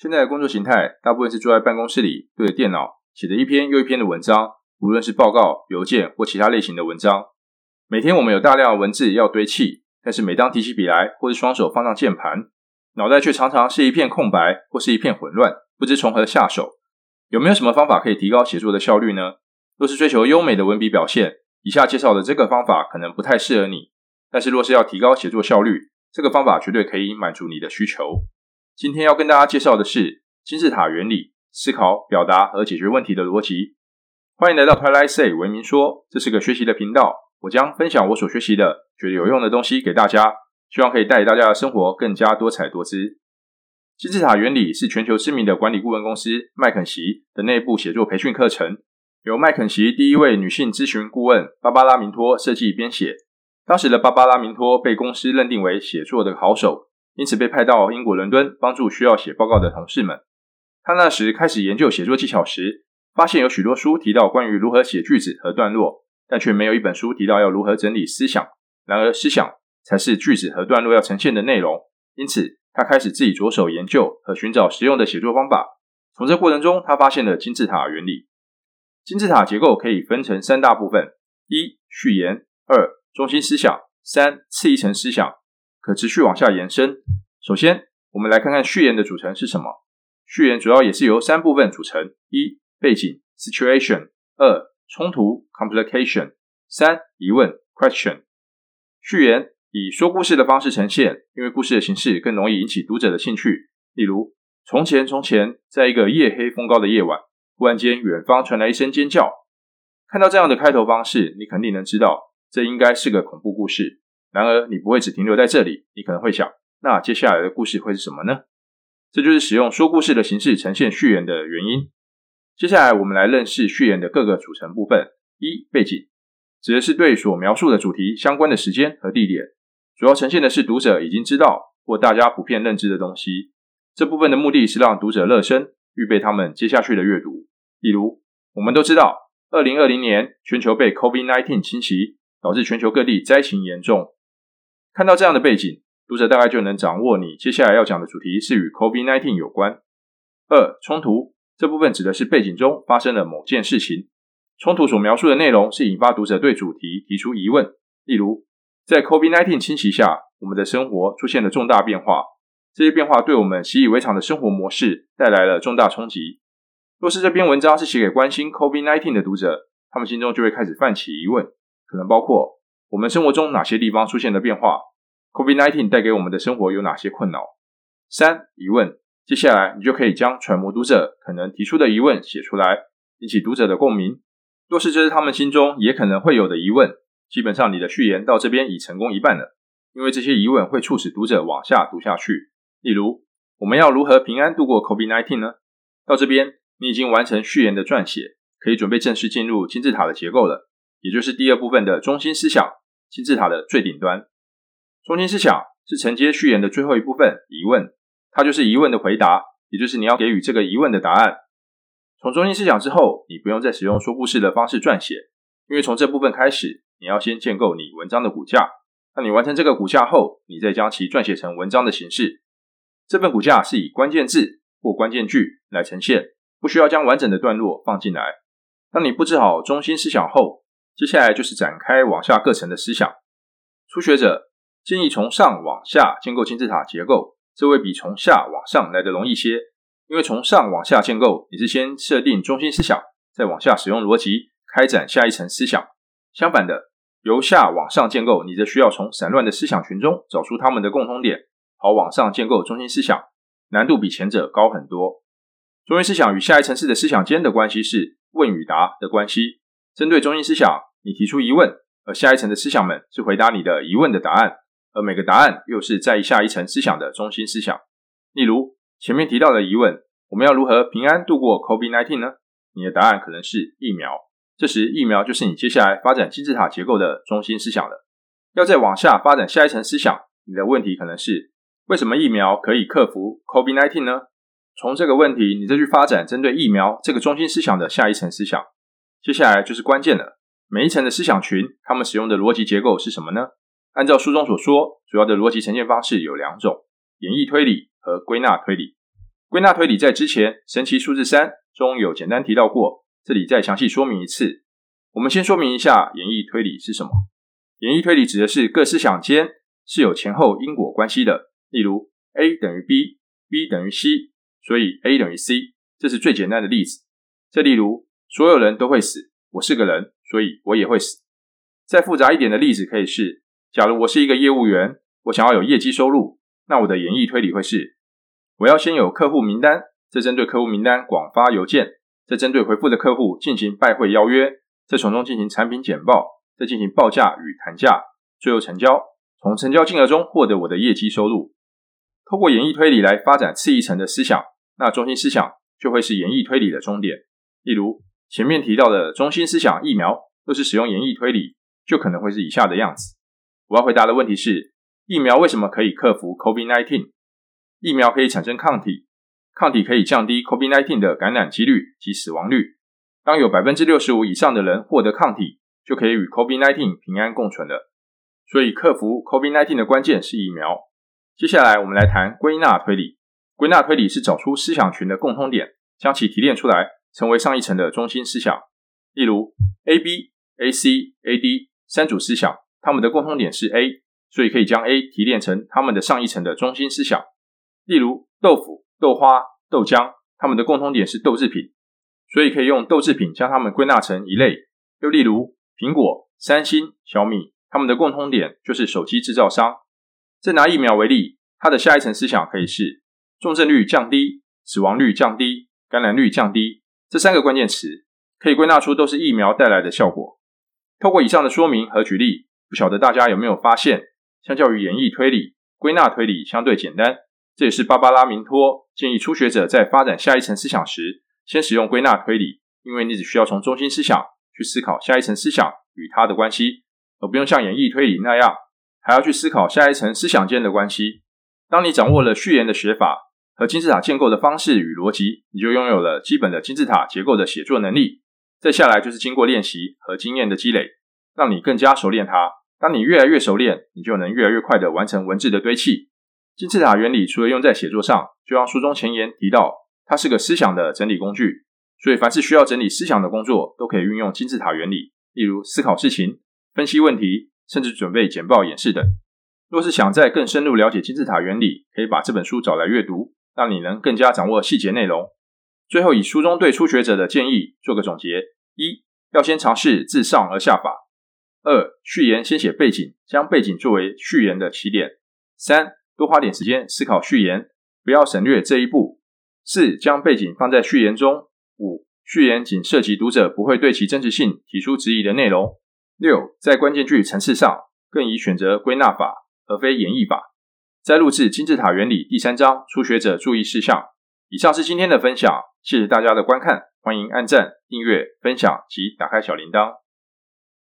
现在的工作形态，大部分是坐在办公室里，对着电脑写着一篇又一篇的文章，无论是报告、邮件或其他类型的文章。每天我们有大量的文字要堆砌，但是每当提起笔来，或是双手放上键盘，脑袋却常常是一片空白，或是一片混乱，不知从何下手。有没有什么方法可以提高写作的效率呢？若是追求优美的文笔表现，以下介绍的这个方法可能不太适合你。但是若是要提高写作效率，这个方法绝对可以满足你的需求。今天要跟大家介绍的是金字塔原理，思考、表达和解决问题的逻辑。欢迎来到 Twilight Say 文明说，这是个学习的频道。我将分享我所学习的、觉得有用的东西给大家，希望可以带给大家的生活更加多彩多姿。金字塔原理是全球知名的管理顾问公司麦肯锡的内部写作培训课程，由麦肯锡第一位女性咨询顾问芭芭拉明托设计编写。当时的芭芭拉明托被公司认定为写作的好手。因此被派到英国伦敦帮助需要写报告的同事们。他那时开始研究写作技巧时，发现有许多书提到关于如何写句子和段落，但却没有一本书提到要如何整理思想。然而，思想才是句子和段落要呈现的内容。因此，他开始自己着手研究和寻找实用的写作方法。从这过程中，他发现了金字塔原理。金字塔结构可以分成三大部分：一、序言；二、中心思想；三、次一层思想。可持续往下延伸。首先，我们来看看序言的组成是什么。序言主要也是由三部分组成：一、背景 （situation）；二、冲突 （complication）；三、疑问 （question）。序言以说故事的方式呈现，因为故事的形式更容易引起读者的兴趣。例如，从前，从前，在一个夜黑风高的夜晚，忽然间，远方传来一声尖叫。看到这样的开头方式，你肯定能知道，这应该是个恐怖故事。然而，你不会只停留在这里。你可能会想，那接下来的故事会是什么呢？这就是使用说故事的形式呈现序言的原因。接下来，我们来认识序言的各个组成部分。一、背景，指的是对所描述的主题相关的时间和地点，主要呈现的是读者已经知道或大家普遍认知的东西。这部分的目的是让读者热身，预备他们接下去的阅读。例如，我们都知道，二零二零年全球被 COVID-19 侵袭，导致全球各地灾情严重。看到这样的背景，读者大概就能掌握你接下来要讲的主题是与 COVID-19 有关。二、冲突这部分指的是背景中发生了某件事情，冲突所描述的内容是引发读者对主题提出疑问。例如，在 COVID-19 侵袭下，我们的生活出现了重大变化，这些变化对我们习以为常的生活模式带来了重大冲击。若是这篇文章是写给关心 COVID-19 的读者，他们心中就会开始泛起疑问，可能包括我们生活中哪些地方出现了变化。COVID-19 带给我们的生活有哪些困扰？三、疑问。接下来你就可以将揣摩读者可能提出的疑问写出来，引起读者的共鸣。若是这是他们心中也可能会有的疑问，基本上你的序言到这边已成功一半了，因为这些疑问会促使读者往下读下去。例如，我们要如何平安度过 COVID-19 呢？到这边你已经完成序言的撰写，可以准备正式进入金字塔的结构了，也就是第二部分的中心思想，金字塔的最顶端。中心思想是承接序言的最后一部分，疑问，它就是疑问的回答，也就是你要给予这个疑问的答案。从中心思想之后，你不用再使用说故事的方式撰写，因为从这部分开始，你要先建构你文章的骨架。当你完成这个骨架后，你再将其撰写成文章的形式。这份骨架是以关键字或关键句来呈现，不需要将完整的段落放进来。当你布置好中心思想后，接下来就是展开往下各层的思想。初学者。建议从上往下建构金字塔结构，这会比从下往上来的容易些。因为从上往下建构，你是先设定中心思想，再往下使用逻辑开展下一层思想。相反的，由下往上建构，你则需要从散乱的思想群中找出它们的共通点，好往上建构中心思想，难度比前者高很多。中心思想与下一层次的思想间的关系是问与答的关系。针对中心思想，你提出疑问，而下一层的思想们是回答你的疑问的答案。而每个答案又是在下一层思想的中心思想。例如前面提到的疑问：我们要如何平安度过 COVID-19 呢？你的答案可能是疫苗。这时，疫苗就是你接下来发展金字塔结构的中心思想了。要再往下发展下一层思想，你的问题可能是：为什么疫苗可以克服 COVID-19 呢？从这个问题，你再去发展针对疫苗这个中心思想的下一层思想。接下来就是关键了。每一层的思想群，他们使用的逻辑结构是什么呢？按照书中所说，主要的逻辑呈现方式有两种：演绎推理和归纳推理。归纳推理在之前神奇数字三中有简单提到过，这里再详细说明一次。我们先说明一下演绎推理是什么。演绎推理指的是各思想间是有前后因果关系的，例如 A 等于 B，B 等于 C，所以 A 等于 C，这是最简单的例子。再例如，所有人都会死，我是个人，所以我也会死。再复杂一点的例子可以是，假如我是一个业务员，我想要有业绩收入，那我的演绎推理会是：我要先有客户名单，再针对客户名单广发邮件，再针对回复的客户进行拜会邀约，再从中进行产品简报，再进行报价与谈价，最后成交，从成交金额中获得我的业绩收入。透过演绎推理来发展次一层的思想，那中心思想就会是演绎推理的终点。例如前面提到的中心思想疫苗，若是使用演绎推理。就可能会是以下的样子。我要回答的问题是：疫苗为什么可以克服 COVID-19？疫苗可以产生抗体，抗体可以降低 COVID-19 的感染几率及死亡率。当有百分之六十五以上的人获得抗体，就可以与 COVID-19 平安共存了。所以，克服 COVID-19 的关键是疫苗。接下来，我们来谈归纳推理。归纳推理是找出思想群的共通点，将其提炼出来，成为上一层的中心思想。例如，A、B、A、C、A、D。三组思想，它们的共通点是 A，所以可以将 A 提炼成它们的上一层的中心思想。例如，豆腐、豆花、豆浆，它们的共通点是豆制品，所以可以用豆制品将它们归纳成一类。又例如，苹果、三星、小米，它们的共通点就是手机制造商。再拿疫苗为例，它的下一层思想可以是重症率降低、死亡率降低、感染率降低，这三个关键词可以归纳出都是疫苗带来的效果。透过以上的说明和举例，不晓得大家有没有发现，相较于演绎推理，归纳推理相对简单。这也是芭芭拉明托建议初学者在发展下一层思想时，先使用归纳推理，因为你只需要从中心思想去思考下一层思想与它的关系，而不用像演绎推理那样还要去思考下一层思想间的关系。当你掌握了序言的学法和金字塔建构的方式与逻辑，你就拥有了基本的金字塔结构的写作能力。再下来就是经过练习和经验的积累，让你更加熟练它。当你越来越熟练，你就能越来越快地完成文字的堆砌。金字塔原理除了用在写作上，就像书中前言提到，它是个思想的整理工具。所以凡是需要整理思想的工作，都可以运用金字塔原理，例如思考事情、分析问题，甚至准备简报演示等。若是想再更深入了解金字塔原理，可以把这本书找来阅读，让你能更加掌握细节内容。最后，以书中对初学者的建议做个总结：一、要先尝试自上而下法；二、序言先写背景，将背景作为序言的起点；三、多花点时间思考序言，不要省略这一步；四、将背景放在序言中；五、序言仅涉及读者不会对其真实性提出质疑的内容；六、在关键句层次上，更宜选择归纳法而非演绎法。在录制金字塔原理第三章初学者注意事项。以上是今天的分享。谢谢大家的观看，欢迎按赞、订阅、分享及打开小铃铛。